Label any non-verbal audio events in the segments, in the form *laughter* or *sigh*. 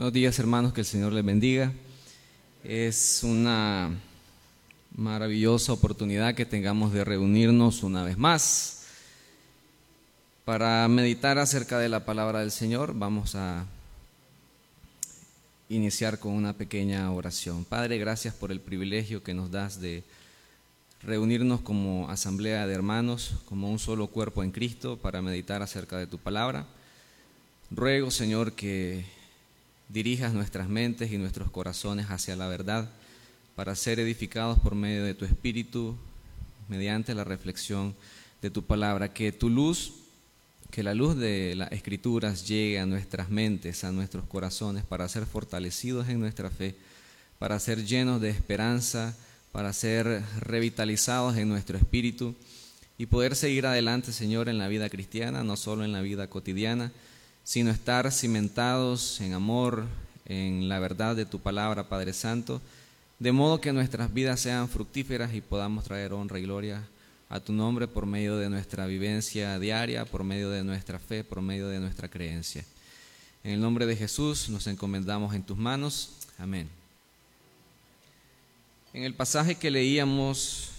Buenos días hermanos, que el Señor les bendiga. Es una maravillosa oportunidad que tengamos de reunirnos una vez más para meditar acerca de la palabra del Señor. Vamos a iniciar con una pequeña oración. Padre, gracias por el privilegio que nos das de reunirnos como asamblea de hermanos, como un solo cuerpo en Cristo, para meditar acerca de tu palabra. Ruego, Señor, que dirijas nuestras mentes y nuestros corazones hacia la verdad para ser edificados por medio de tu Espíritu, mediante la reflexión de tu palabra. Que tu luz, que la luz de las Escrituras llegue a nuestras mentes, a nuestros corazones, para ser fortalecidos en nuestra fe, para ser llenos de esperanza, para ser revitalizados en nuestro espíritu y poder seguir adelante, Señor, en la vida cristiana, no solo en la vida cotidiana, sino estar cimentados en amor, en la verdad de tu palabra, Padre Santo, de modo que nuestras vidas sean fructíferas y podamos traer honra y gloria a tu nombre por medio de nuestra vivencia diaria, por medio de nuestra fe, por medio de nuestra creencia. En el nombre de Jesús nos encomendamos en tus manos. Amén. En el pasaje que leíamos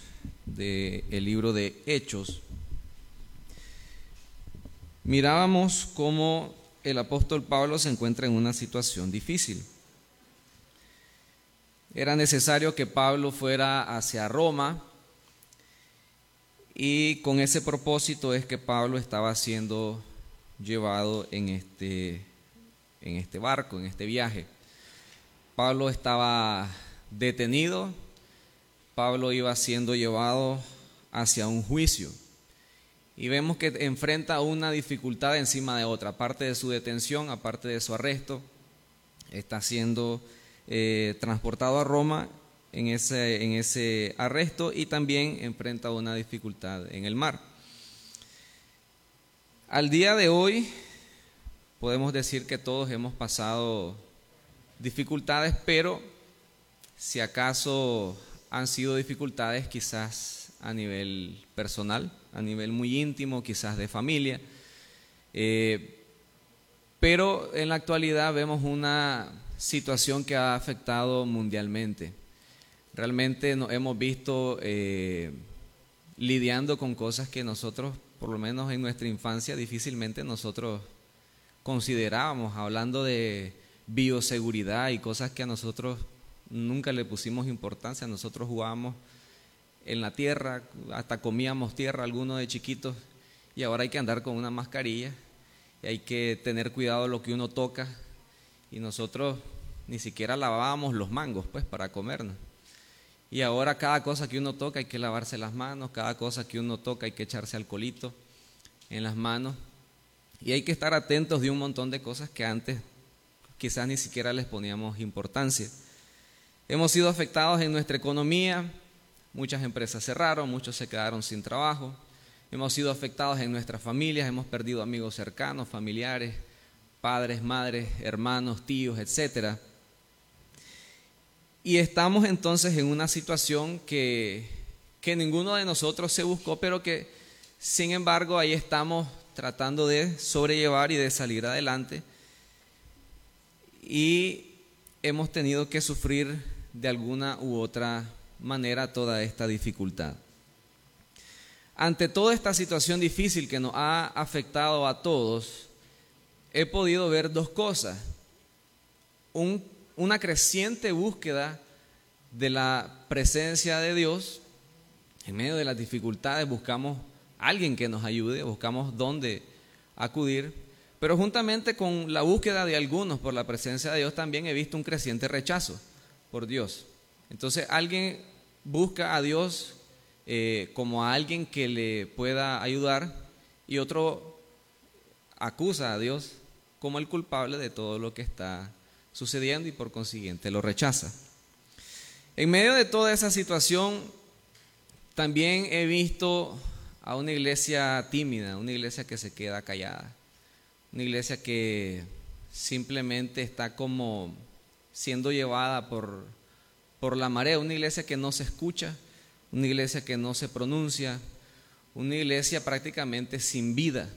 del libro de Hechos, mirábamos cómo el apóstol Pablo se encuentra en una situación difícil. Era necesario que Pablo fuera hacia Roma y con ese propósito es que Pablo estaba siendo llevado en este, en este barco, en este viaje. Pablo estaba detenido, Pablo iba siendo llevado hacia un juicio. Y vemos que enfrenta una dificultad encima de otra. Aparte de su detención, aparte de su arresto, está siendo eh, transportado a Roma en ese, en ese arresto y también enfrenta una dificultad en el mar. Al día de hoy podemos decir que todos hemos pasado dificultades, pero si acaso han sido dificultades quizás a nivel personal, a nivel muy íntimo, quizás de familia. Eh, pero en la actualidad vemos una situación que ha afectado mundialmente. Realmente nos hemos visto eh, lidiando con cosas que nosotros, por lo menos en nuestra infancia, difícilmente nosotros considerábamos, hablando de bioseguridad y cosas que a nosotros nunca le pusimos importancia, nosotros jugábamos en la tierra, hasta comíamos tierra algunos de chiquitos y ahora hay que andar con una mascarilla y hay que tener cuidado lo que uno toca y nosotros ni siquiera lavábamos los mangos pues para comernos. Y ahora cada cosa que uno toca hay que lavarse las manos, cada cosa que uno toca hay que echarse alcoholito en las manos y hay que estar atentos de un montón de cosas que antes quizás ni siquiera les poníamos importancia. Hemos sido afectados en nuestra economía, Muchas empresas cerraron, muchos se quedaron sin trabajo. Hemos sido afectados en nuestras familias, hemos perdido amigos cercanos, familiares, padres, madres, hermanos, tíos, etc. Y estamos entonces en una situación que, que ninguno de nosotros se buscó, pero que sin embargo ahí estamos tratando de sobrellevar y de salir adelante. Y hemos tenido que sufrir de alguna u otra toda esta dificultad. Ante toda esta situación difícil que nos ha afectado a todos, he podido ver dos cosas. una creciente búsqueda de la presencia de Dios. En medio de las dificultades buscamos alguien que nos ayude, buscamos dónde acudir. Pero juntamente con la búsqueda de algunos por la presencia de Dios también he visto un creciente rechazo por Dios. Entonces alguien busca a Dios eh, como a alguien que le pueda ayudar y otro acusa a Dios como el culpable de todo lo que está sucediendo y por consiguiente lo rechaza. En medio de toda esa situación, también he visto a una iglesia tímida, una iglesia que se queda callada, una iglesia que simplemente está como siendo llevada por por la marea, una iglesia que no se escucha, una iglesia que no se pronuncia, una iglesia prácticamente sin vida,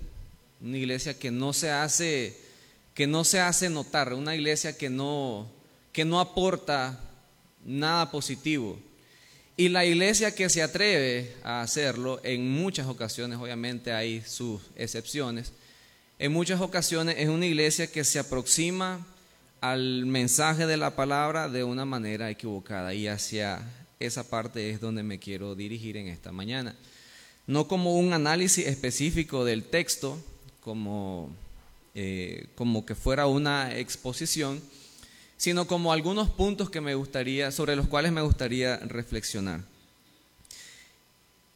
una iglesia que no se hace que no se hace notar, una iglesia que no, que no aporta nada positivo. Y la iglesia que se atreve a hacerlo, en muchas ocasiones, obviamente hay sus excepciones, en muchas ocasiones es una iglesia que se aproxima al mensaje de la palabra de una manera equivocada y hacia esa parte es donde me quiero dirigir en esta mañana. No como un análisis específico del texto, como, eh, como que fuera una exposición, sino como algunos puntos que me gustaría, sobre los cuales me gustaría reflexionar.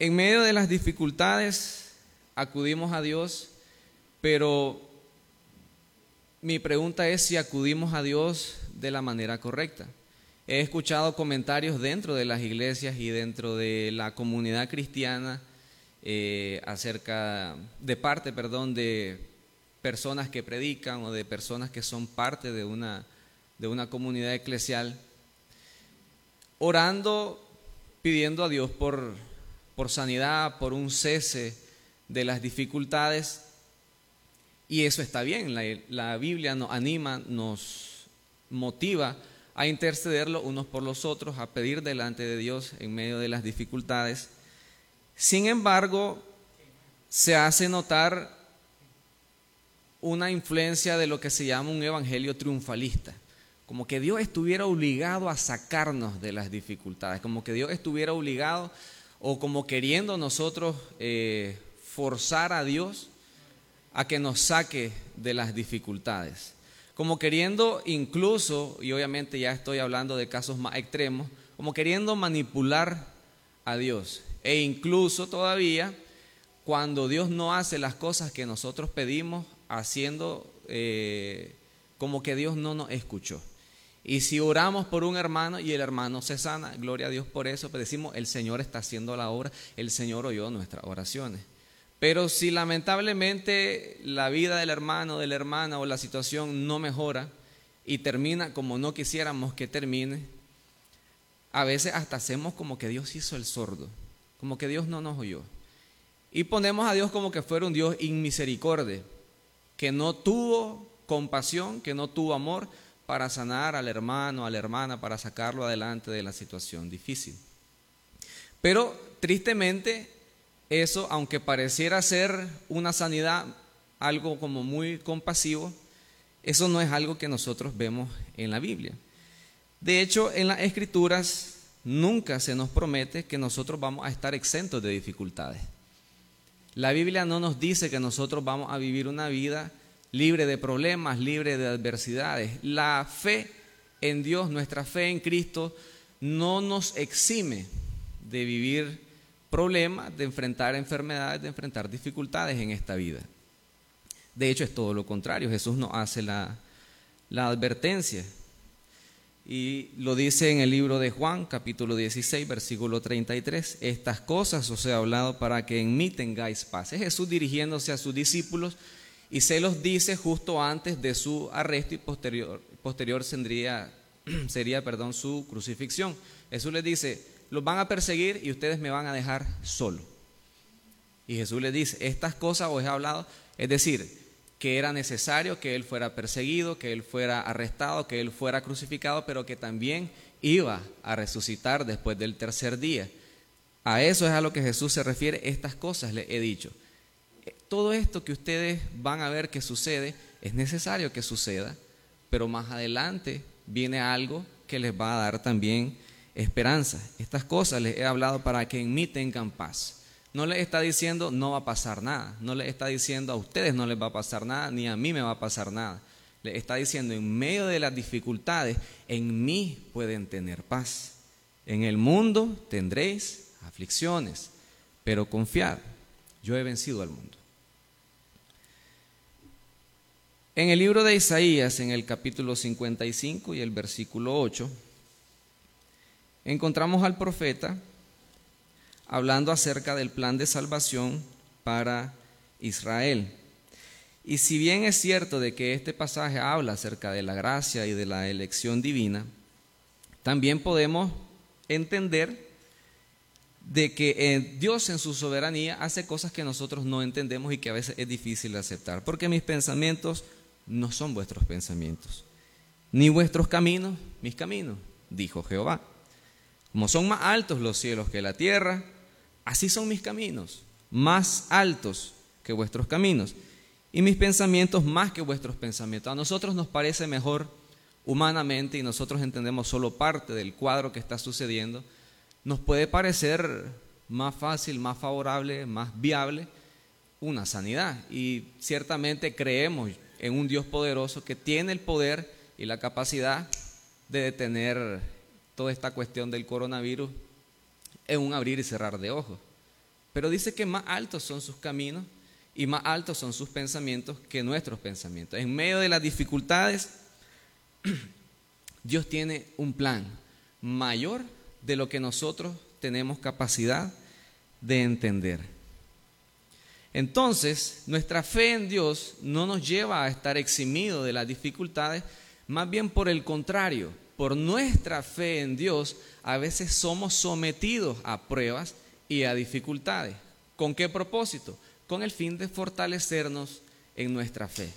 En medio de las dificultades acudimos a Dios, pero mi pregunta es si acudimos a Dios de la manera correcta. He escuchado comentarios dentro de las iglesias y dentro de la comunidad cristiana eh, acerca de parte, perdón, de personas que predican o de personas que son parte de una de una comunidad eclesial, orando, pidiendo a Dios por, por sanidad, por un cese de las dificultades. Y eso está bien, la, Biblia nos anima, nos motiva a intercederlo unos por los otros, a pedir delante de Dios en medio de las dificultades. Sin embargo, se hace notar una influencia de lo que se llama un evangelio triunfalista como que Dios estuviera obligado a sacarnos de las dificultades, como que Dios estuviera obligado o como queriendo nosotros eh, forzar a Dios a que nos saque de las dificultades, como queriendo incluso, y obviamente ya estoy hablando de casos más extremos, como queriendo manipular a Dios, e incluso todavía cuando Dios no hace las cosas que nosotros pedimos, haciendo eh, como que Dios no nos escuchó. Y si oramos por un hermano y el hermano se sana, gloria a Dios por eso, pero decimos, el Señor está haciendo la obra, el Señor oyó nuestras oraciones. Pero si lamentablemente la vida del hermano, de la hermana o la situación no mejora y termina como no quisiéramos que termine, a veces hasta hacemos como que Dios hizo el sordo, como que Dios no nos oyó. Y ponemos a Dios como que fuera un Dios inmisericordia, que no tuvo compasión, que no tuvo amor, para sanar al hermano, a la hermana, para sacarlo adelante de la situación difícil. Pero tristemente, eso, aunque pareciera ser una sanidad, algo como muy compasivo, eso no es algo que nosotros vemos en la Biblia. De hecho, en las escrituras nunca se nos promete que nosotros vamos a estar exentos de dificultades. La Biblia no nos dice que nosotros vamos a vivir una vida libre de problemas, libre de adversidades. La fe en Dios, nuestra fe en Cristo, no nos exime de vivir problemas, de enfrentar enfermedades, de enfrentar dificultades en esta vida. De hecho, es todo lo contrario. Jesús nos hace la, advertencia. Y lo dice en el libro de Juan, capítulo 16, versículo 33. Estas cosas os he hablado para que en mí tengáis paz. Es Jesús dirigiéndose a sus discípulos y se los dice justo antes de su arresto y posterior, posterior sería, *clears throat* sería perdón, su crucifixión. Jesús les dice, los van a perseguir y ustedes me van a dejar solo. Y Jesús les dice, estas cosas os he hablado, es decir, que era necesario que Él fuera perseguido, que Él fuera arrestado, que Él fuera crucificado, pero que también iba a resucitar después del tercer día. A eso es a lo que Jesús se refiere, estas cosas le he dicho todo esto que ustedes van a ver que sucede, es necesario que suceda, pero más adelante viene algo que les va a dar también esperanza. Estas cosas les he hablado para que en mí tengan paz. No les está diciendo no va a pasar nada, no les está diciendo a ustedes no les va a pasar nada, ni a mí me va a pasar nada. Les está diciendo en medio de las dificultades, en mí pueden tener paz. En el mundo tendréis aflicciones, pero confiad, yo he vencido al mundo. En el libro de Isaías, en el capítulo 55 y el versículo 8, encontramos al profeta hablando acerca del plan de salvación para Israel. Y si bien es cierto de que este pasaje habla acerca de la gracia y de la elección divina, también podemos entender de que eh, Dios en su soberanía hace cosas que nosotros no entendemos y que a veces es difícil aceptar, porque mis pensamientos no son vuestros pensamientos, ni vuestros caminos mis caminos, dijo Jehová. Como son más altos los cielos que la tierra, así son mis caminos, más altos que vuestros caminos, y mis pensamientos más que vuestros pensamientos. A nosotros nos parece mejor humanamente y nosotros entendemos solo parte del cuadro que está sucediendo, nos puede parecer más fácil, más favorable, más viable una sanidad. Y ciertamente creemos en un Dios poderoso que tiene el poder y la capacidad de detener toda esta cuestión del coronavirus en un abrir y cerrar de ojos. Pero dice que más altos son sus caminos y más altos son sus pensamientos que nuestros pensamientos. En medio de las dificultades, *clears throat* Dios tiene un plan mayor de lo que nosotros tenemos capacidad de entender. Entonces, nuestra fe en Dios no nos lleva a estar eximidos de las dificultades, más bien por el contrario, por nuestra fe en Dios, a veces somos sometidos a pruebas y a dificultades. ¿Con qué propósito? Con el fin de fortalecernos en nuestra fe.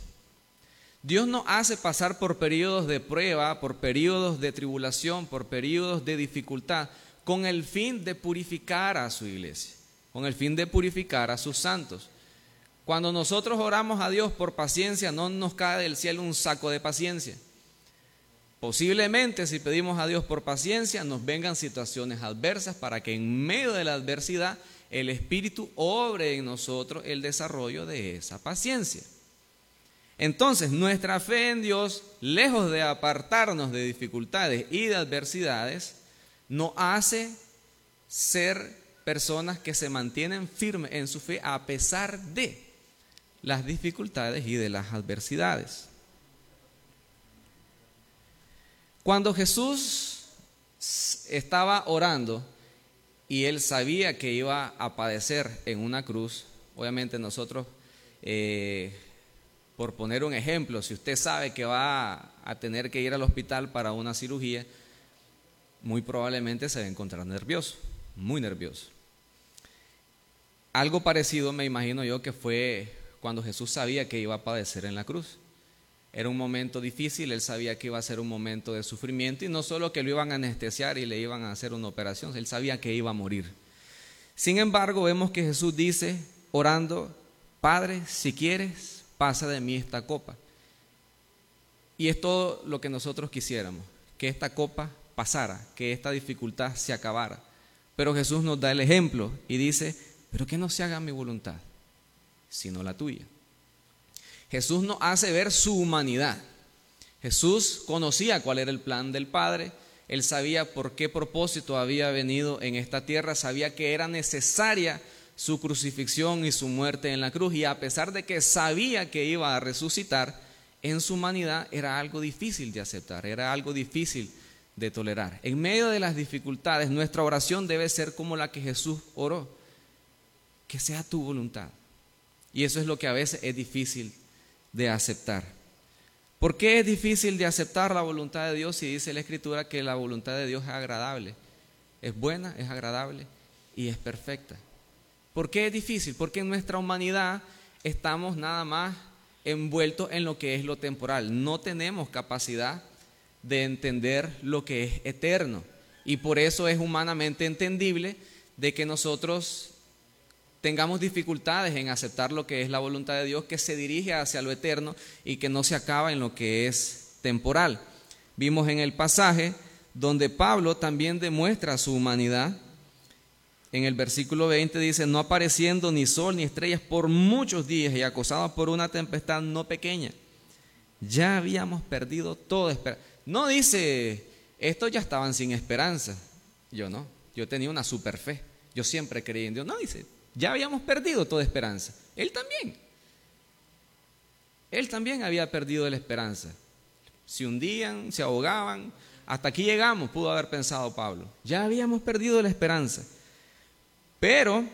Dios nos hace pasar por periodos de prueba, por periodos de tribulación, por periodos de dificultad, con el fin de purificar a su iglesia, con el fin de purificar a sus santos. Cuando nosotros oramos a Dios por paciencia, no nos cae del cielo un saco de paciencia. Posiblemente si pedimos a Dios por paciencia, nos vengan situaciones adversas para que en medio de la adversidad el Espíritu obre en nosotros el desarrollo de esa paciencia. Entonces, nuestra fe en Dios, lejos de apartarnos de dificultades y de adversidades, nos hace ser personas que se mantienen firmes en su fe a pesar de las dificultades y de las adversidades. Cuando Jesús estaba orando y él sabía que iba a padecer en una cruz, obviamente nosotros, eh, por poner un ejemplo, si usted sabe que va a tener que ir al hospital para una cirugía, muy probablemente se va a encontrar nervioso, muy nervioso. Algo parecido me imagino yo que fue cuando Jesús sabía que iba a padecer en la cruz. Era un momento difícil, él sabía que iba a ser un momento de sufrimiento y no solo que lo iban a anestesiar y le iban a hacer una operación, él sabía que iba a morir. Sin embargo, vemos que Jesús dice, orando, Padre, si quieres, pasa de mí esta copa. Y es todo lo que nosotros quisiéramos, que esta copa pasara, que esta dificultad se acabara. Pero Jesús nos da el ejemplo y dice, pero que no se haga mi voluntad, sino la tuya. Jesús nos hace ver su humanidad. Jesús conocía cuál era el plan del Padre, él sabía por qué propósito había venido en esta tierra, sabía que era necesaria su crucifixión y su muerte en la cruz, y a pesar de que sabía que iba a resucitar, en su humanidad era algo difícil de aceptar, era algo difícil de tolerar. En medio de las dificultades, nuestra oración debe ser como la que Jesús oró, que sea tu voluntad. Y eso es lo que a veces es difícil de aceptar. ¿Por qué es difícil de aceptar la voluntad de Dios si dice la Escritura que la voluntad de Dios es agradable? Es buena, es agradable y es perfecta. ¿Por qué es difícil? Porque en nuestra humanidad estamos nada más envueltos en lo que es lo temporal. No tenemos capacidad de entender lo que es eterno. Y por eso es humanamente entendible de que nosotros tengamos dificultades en aceptar lo que es la voluntad de Dios, que se dirige hacia lo eterno y que no se acaba en lo que es temporal. Vimos en el pasaje donde Pablo también demuestra su humanidad. En el versículo 20 dice, no apareciendo ni sol ni estrellas por muchos días y acosados por una tempestad no pequeña. Ya habíamos perdido toda esperanza. No dice, estos ya estaban sin esperanza. Yo no, yo tenía una super fe. Yo siempre creí en Dios. No, dice, ya habíamos perdido toda esperanza. Él también. Él también había perdido la esperanza. Se hundían, se ahogaban. Hasta aquí llegamos, pudo haber pensado Pablo. Ya habíamos perdido la esperanza. Pero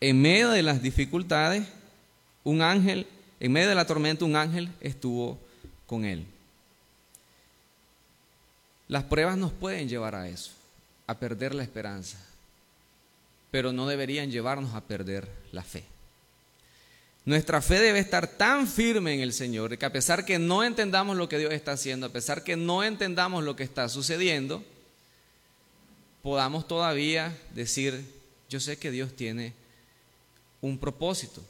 en medio de las dificultades, un ángel, en medio de la tormenta, un ángel estuvo con él. Las pruebas nos pueden llevar a eso, a perder la esperanza, pero no deberían llevarnos a perder la fe. Nuestra fe debe estar tan firme en el Señor que a pesar que no entendamos lo que Dios está haciendo, a pesar que no entendamos lo que está sucediendo, podamos todavía decir, yo sé que Dios tiene un propósito.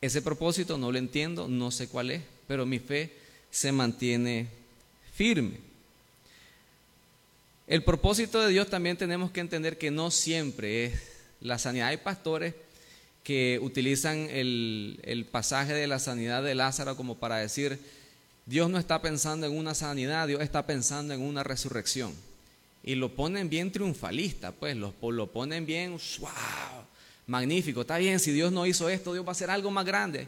Ese propósito no lo entiendo, no sé cuál es, pero mi fe se mantiene firme. El propósito de Dios también tenemos que entender que no siempre es la sanidad. Hay pastores que utilizan el, pasaje de la sanidad de Lázaro como para decir, Dios no está pensando en una sanidad, Dios está pensando en una resurrección. Y lo ponen bien triunfalista, pues lo, lo ponen bien, wow, magnífico, está bien, si Dios no hizo esto, Dios va a hacer algo más grande.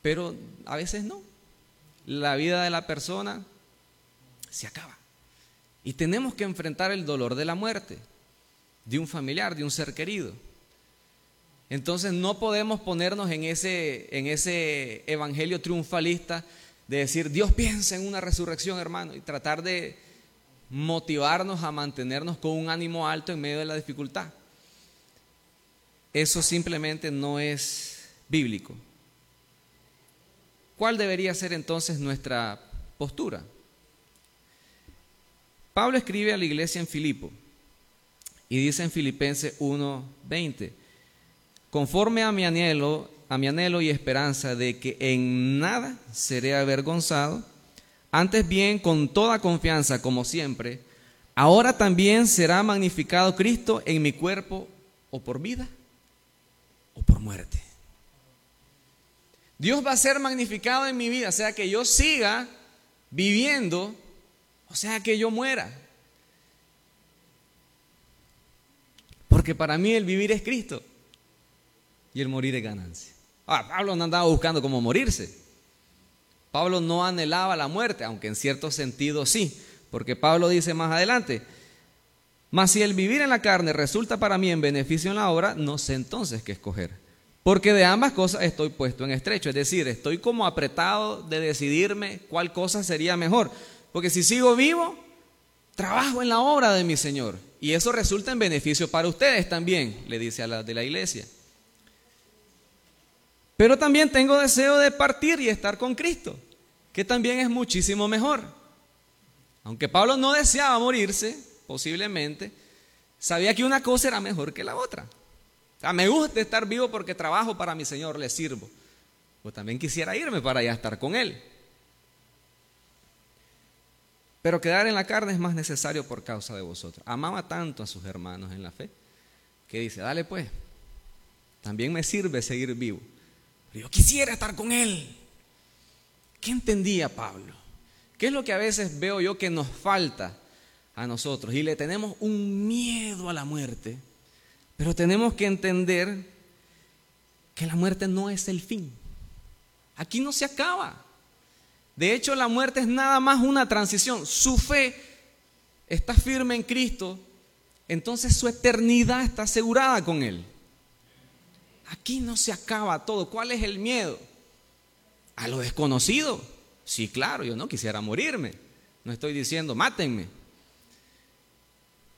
Pero a veces no. La vida de la persona se acaba. Y tenemos que enfrentar el dolor de la muerte, de un familiar, de un ser querido. Entonces no podemos ponernos en ese, en ese evangelio triunfalista de decir, Dios piensa en una resurrección, hermano, y tratar de motivarnos a mantenernos con un ánimo alto en medio de la dificultad. Eso simplemente no es bíblico. ¿Cuál debería ser entonces nuestra postura? Pablo escribe a la iglesia en Filipo y dice en Filipenses 1:20, conforme a mi anhelo, a mi anhelo y esperanza de que en nada seré avergonzado, antes bien con toda confianza como siempre, ahora también será magnificado Cristo en mi cuerpo o por vida o por muerte. Dios va a ser magnificado en mi vida, sea que yo siga viviendo, o sea que yo muera. Porque para mí el vivir es Cristo y el morir es ganancia. Ah, Pablo no andaba buscando cómo morirse. Pablo no anhelaba la muerte, aunque en cierto sentido sí, porque Pablo dice más adelante, mas si el vivir en la carne resulta para mí en beneficio en la obra, no sé entonces qué escoger. Porque de ambas cosas estoy puesto en estrecho, es decir, estoy como apretado de decidirme cuál cosa sería mejor. Porque si sigo vivo, trabajo en la obra de mi Señor. Y eso resulta en beneficio para ustedes también, le dice a la de la iglesia. Pero también tengo deseo de partir y estar con Cristo, que también es muchísimo mejor. Aunque Pablo no deseaba morirse, posiblemente, sabía que una cosa era mejor que la otra. Me gusta estar vivo porque trabajo para mi Señor, le sirvo. Pues también quisiera irme para allá estar con Él. Pero quedar en la carne es más necesario por causa de vosotros. Amaba tanto a sus hermanos en la fe que dice, dale pues, también me sirve seguir vivo. Yo quisiera estar con Él. ¿Qué entendía Pablo? ¿Qué es lo que a veces veo yo que nos falta a nosotros? Y le tenemos un miedo a la muerte, pero tenemos que entender que la muerte no es el fin. Aquí no se acaba. De hecho, la muerte es nada más una transición. Su fe está firme en Cristo, entonces su eternidad está asegurada con Él. Aquí no se acaba todo. ¿Cuál es el miedo? A lo desconocido. Sí, claro, yo no quisiera morirme. No estoy diciendo, mátenme.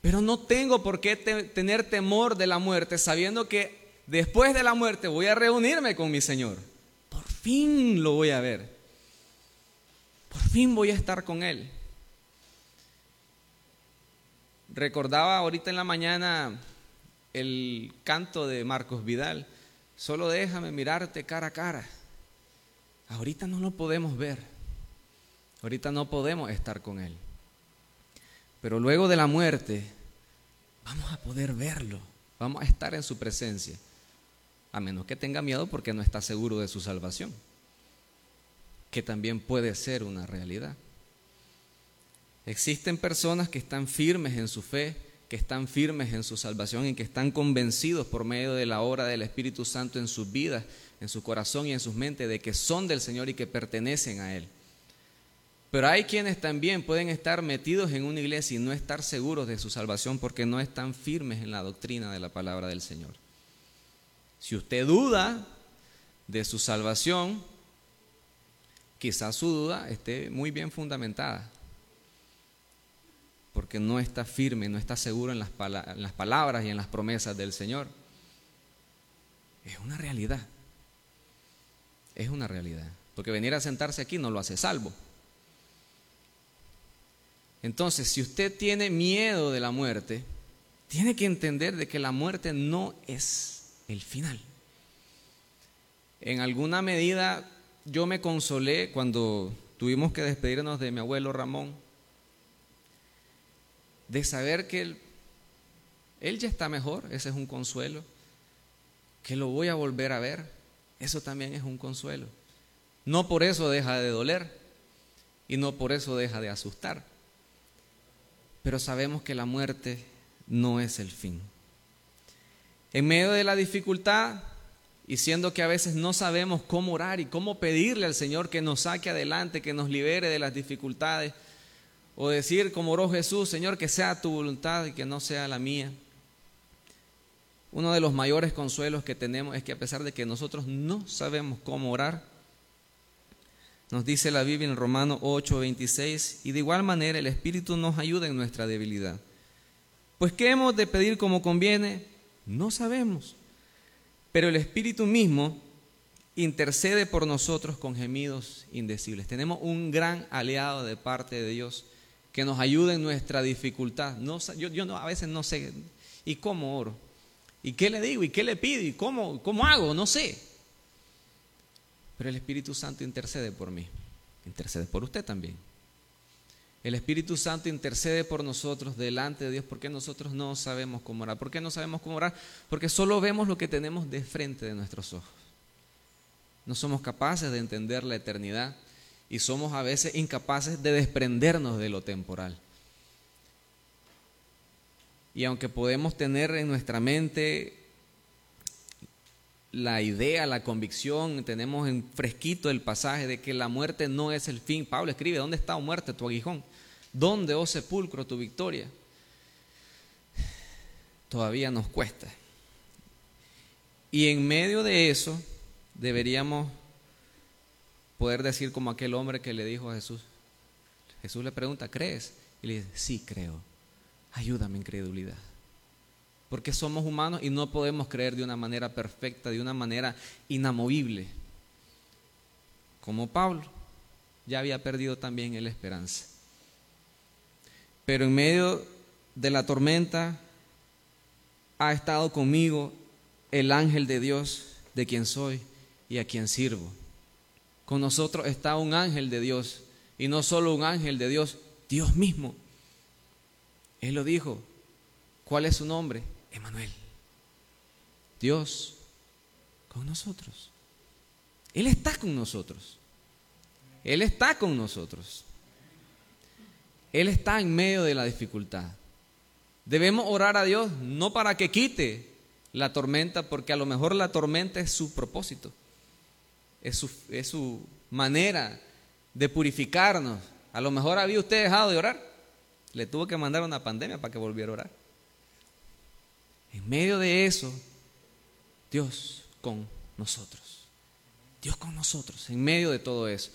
Pero no tengo por qué tener temor de la muerte sabiendo que después de la muerte voy a reunirme con mi Señor. Por fin lo voy a ver. Fin voy a estar con Él. Recordaba ahorita en la mañana el canto de Marcos Vidal Solo déjame mirarte cara a cara. Ahorita no lo podemos ver. Ahorita no podemos estar con Él. Pero luego de la muerte vamos a poder verlo. Vamos a estar en su presencia. A menos que tenga miedo porque no está seguro de su salvación. Que también puede ser una realidad. Existen personas que están firmes en su fe que están firmes en su salvación y que están convencidos por medio de la obra del Espíritu Santo en sus vidas, en su corazón y en sus mentes de que son del Señor y que pertenecen a Él. Pero hay quienes también pueden estar metidos en una iglesia y no estar seguros de su salvación porque no están firmes en la doctrina de la palabra del Señor. Si usted duda de su salvación, quizás su duda esté muy bien fundamentada porque no está firme, no está seguro en las, palabras y en las promesas del Señor. Es una realidad. Es una realidad. Porque venir a sentarse aquí no lo hace salvo. Entonces, si usted tiene miedo de la muerte, tiene que entender de que la muerte no es el final. En alguna medida yo me consolé cuando tuvimos que despedirnos de mi abuelo Ramón, de saber que él, ya está mejor, ese es un consuelo, que lo voy a volver a ver, eso también es un consuelo. No por eso deja de doler y no por eso deja de asustar, pero sabemos que la muerte no es el fin. En medio de la dificultad, y siendo que a veces no sabemos cómo orar y cómo pedirle al Señor que nos saque adelante, que nos libere de las dificultades, o decir como oró Jesús, Señor, que sea tu voluntad y que no sea la mía. Uno de los mayores consuelos que tenemos es que a pesar de que nosotros no sabemos cómo orar, nos dice la Biblia en Romano 8, 26, y de igual manera el Espíritu nos ayuda en nuestra debilidad. Pues ¿qué hemos de pedir como conviene? No sabemos. Pero el Espíritu mismo intercede por nosotros con gemidos indecibles. Tenemos un gran aliado de parte de Dios que nos ayuda en nuestra dificultad. No, yo, yo no, a veces no sé, ¿y cómo oro? ¿Y qué le digo? ¿Y qué le pido? ¿Y cómo, cómo hago? No sé. Pero el Espíritu Santo intercede por mí. Intercede por usted también. El Espíritu Santo intercede por nosotros delante de Dios porque nosotros no sabemos cómo orar. ¿Por qué no sabemos cómo orar? Porque solo vemos lo que tenemos de frente de nuestros ojos. No somos capaces de entender la eternidad y somos a veces incapaces de desprendernos de lo temporal. Y aunque podemos tener en nuestra mente la idea, la convicción, tenemos en fresquito el pasaje de que la muerte no es el fin. Pablo escribe, ¿dónde está, oh muerte, tu aguijón? ¿Dónde, oh sepulcro, tu victoria? Todavía nos cuesta. Y en medio de eso deberíamos poder decir como aquel hombre que le dijo a Jesús. Jesús le pregunta, ¿crees? Y le dice, sí creo. Ayúdame en credulidad porque somos humanos y no podemos creer de una manera perfecta, de una manera inamovible. Como Pablo, ya había perdido también la esperanza. Pero en medio de la tormenta ha estado conmigo el ángel de Dios, de quien soy y a quien sirvo. Con nosotros está un ángel de Dios, y no solo un ángel de Dios, Dios mismo. Él lo dijo. ¿Cuál es su nombre? Emanuel. Dios con nosotros. Él está con nosotros. Él está con nosotros. Él está en medio de la dificultad. Debemos orar a Dios no para que quite la tormenta, porque a lo mejor la tormenta es su propósito, es su, es su manera de purificarnos. A lo mejor había usted dejado de orar, le tuvo que mandar una pandemia para que volviera a orar. En medio de eso, Dios con nosotros. Dios con nosotros, en medio de todo eso.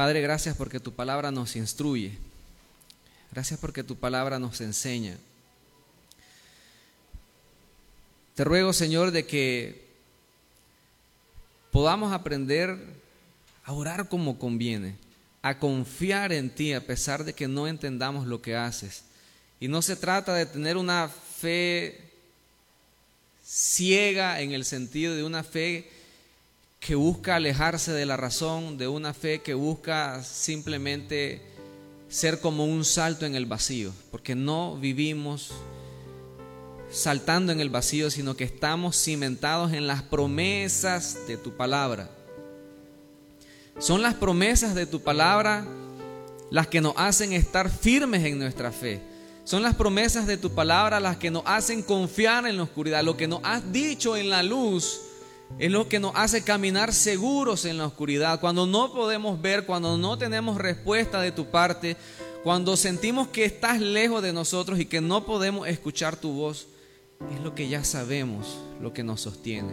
Padre, gracias porque tu palabra nos instruye. Gracias porque tu palabra nos enseña. Te ruego, Señor, de que podamos aprender a orar como conviene a confiar en ti a pesar de que no entendamos lo que haces. Y no se trata de tener una fe ciega en el sentido de una fe que busca alejarse de la razón, de una fe que busca simplemente ser como un salto en el vacío, porque no vivimos saltando en el vacío, sino que estamos cimentados en las promesas de tu palabra. Son las promesas de tu palabra las que nos hacen estar firmes en nuestra fe. Son las promesas de tu palabra las que nos hacen confiar en la oscuridad. Lo que nos has dicho en la luz es lo que nos hace caminar seguros en la oscuridad. Cuando no podemos ver, cuando no tenemos respuesta de tu parte, cuando sentimos que estás lejos de nosotros y que no podemos escuchar tu voz, es lo que ya sabemos, lo que nos sostiene.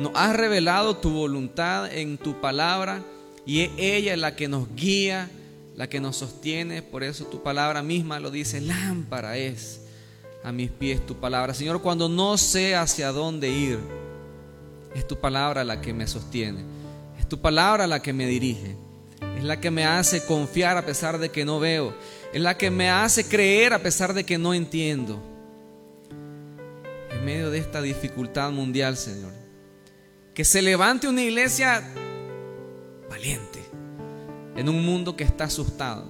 Nos has revelado tu voluntad en tu palabra y es ella la que nos guía, la que nos sostiene. Por eso tu palabra misma lo dice, lámpara es a mis pies tu palabra. Señor, cuando no sé hacia dónde ir, es tu palabra la que me sostiene. Es tu palabra la que me dirige. Es la que me hace confiar a pesar de que no veo. Es la que me hace creer a pesar de que no entiendo. En medio de esta dificultad mundial, Señor. Que se levante una iglesia valiente en un mundo que está asustado.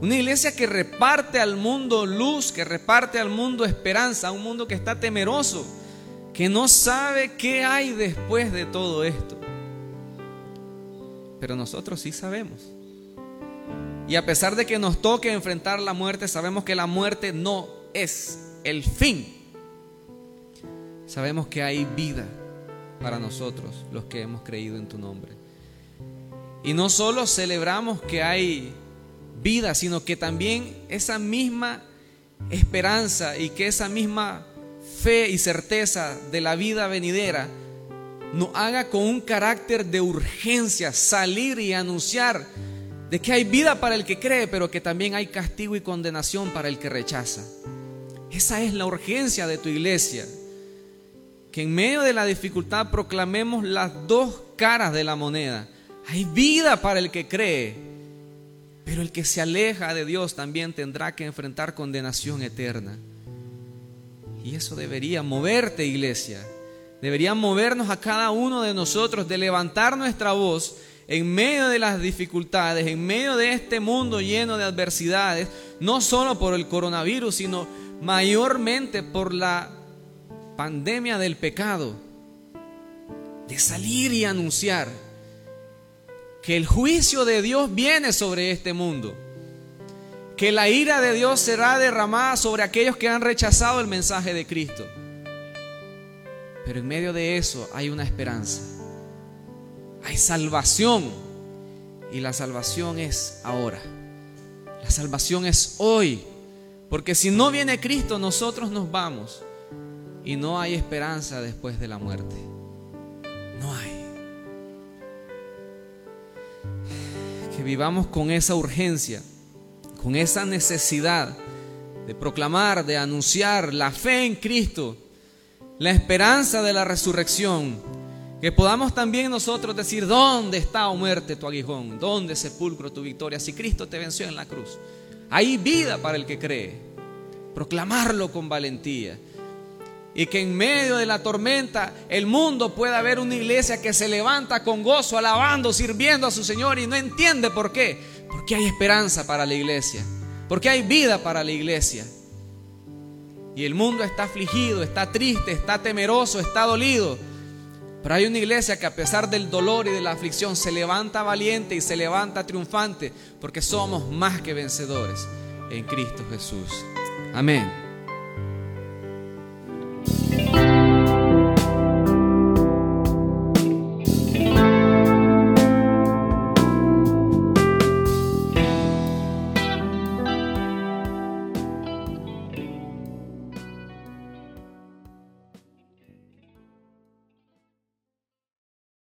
Una iglesia que reparte al mundo luz, que reparte al mundo esperanza, un mundo que está temeroso, que no sabe qué hay después de todo esto. Pero nosotros sí sabemos. Y a pesar de que nos toque enfrentar la muerte, sabemos que la muerte no es el fin. Sabemos que hay vida para nosotros, los que hemos creído en tu nombre. Y no solo celebramos que hay vida, sino que también esa misma esperanza y que esa misma fe y certeza de la vida venidera nos haga con un carácter de urgencia salir y anunciar de que hay vida para el que cree, pero que también hay castigo y condenación para el que rechaza. Esa es la urgencia de tu iglesia. Que en medio de la dificultad proclamemos las dos caras de la moneda. Hay vida para el que cree, pero el que se aleja de Dios también tendrá que enfrentar condenación eterna. Y eso debería moverte, iglesia. Debería movernos a cada uno de nosotros de levantar nuestra voz en medio de las dificultades, en medio de este mundo lleno de adversidades, no solo por el coronavirus, sino mayormente por la pandemia del pecado, de salir y anunciar que el juicio de Dios viene sobre este mundo, que la ira de Dios será derramada sobre aquellos que han rechazado el mensaje de Cristo. Pero en medio de eso hay una esperanza, hay salvación. Y la salvación es ahora, la salvación es hoy, porque si no viene Cristo nosotros nos vamos. Y no hay esperanza después de la muerte, no hay. que vivamos con esa urgencia, con esa necesidad de proclamar, de anunciar la fe en Cristo, la esperanza de la resurrección, que podamos también nosotros decir, ¿dónde está, o muerte, tu aguijón? ¿Dónde sepulcro tu victoria? Si Cristo te venció en la cruz. Hay vida para el que cree. Proclamarlo con valentía. Y que en medio de la tormenta el mundo pueda ver una iglesia que se levanta con gozo, alabando, sirviendo a su Señor y no entiende por qué. Porque hay esperanza para la iglesia. Porque hay vida para la iglesia. Y el mundo está afligido, está triste, está temeroso, está dolido. Pero hay una iglesia que a pesar del dolor y de la aflicción se levanta valiente y se levanta triunfante porque somos más que vencedores en Cristo Jesús. Amén.